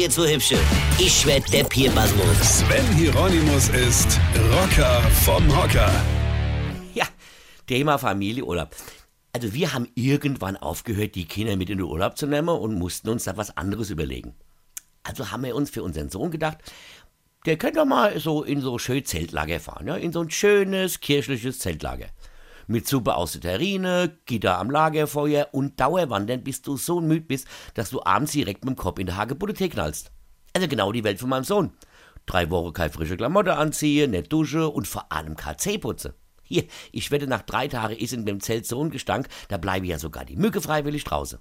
jetzt so hübsche. Ich werd der Pierpasmus. Sven Hieronymus ist Rocker vom Hocker. Ja, Thema Familienurlaub. Also wir haben irgendwann aufgehört, die Kinder mit in den Urlaub zu nehmen und mussten uns da was anderes überlegen. Also haben wir uns für unseren Sohn gedacht, der könnte doch mal so in so schön Zeltlager fahren, ja? in so ein schönes kirchliches Zeltlager. Mit super aus der Terrine, Gitter am Lagerfeuer und Dauerwandern, bis du so müde bist, dass du abends direkt mit dem Kopf in der Hagebutte knallst. Also genau die Welt von meinem Sohn. Drei Wochen keine frische Klamotte anziehen, nicht dusche und vor allem KC putze. Hier, ich wette, nach drei Tagen ist in dem Zelt so ein Gestank, da bleibe ja sogar die Mücke freiwillig draußen.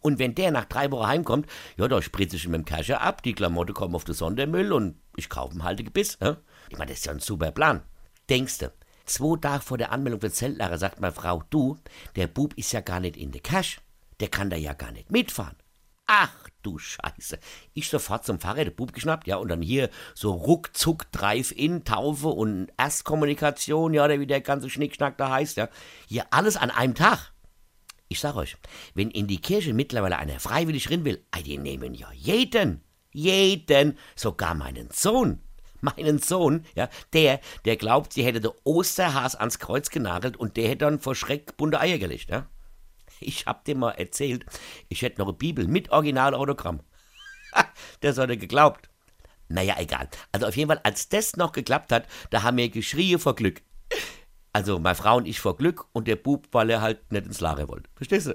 Und wenn der nach drei Wochen heimkommt, ja, da spritze ich ihm mit dem Kascher ab, die Klamotte kommen auf den Sondermüll und ich kaufe ihm halt ein Gebiss. Ja? Ich meine, das ist ja ein super Plan. Denkste, zwei Tage vor der Anmeldung für Zeltlager sagt meine Frau, du, der Bub ist ja gar nicht in der Cash, der kann da ja gar nicht mitfahren. Ach du Scheiße. Ich sofort zum Fahrer, der Bub geschnappt, ja, und dann hier so ruckzuck Drive-In, Taufe und Erstkommunikation, ja, oder wie der ganze Schnickschnack da heißt, ja. Hier alles an einem Tag. Ich sag euch, wenn in die Kirche mittlerweile einer freiwillig rein will, ey, die nehmen ja jeden. Jeden. Sogar meinen Sohn. Meinen Sohn, ja, der, der glaubt, sie hätte der Osterhas ans Kreuz genagelt und der hätte dann vor Schreck bunte Eier gelegt, ja. Ich hab dir mal erzählt, ich hätte noch eine Bibel mit Originalautogramm. das hat er geglaubt. Naja, egal. Also auf jeden Fall, als das noch geklappt hat, da haben wir geschrien vor Glück. Also meine Frau und ich vor Glück und der Bub, weil er halt nicht ins Lager wollte. Verstehst du?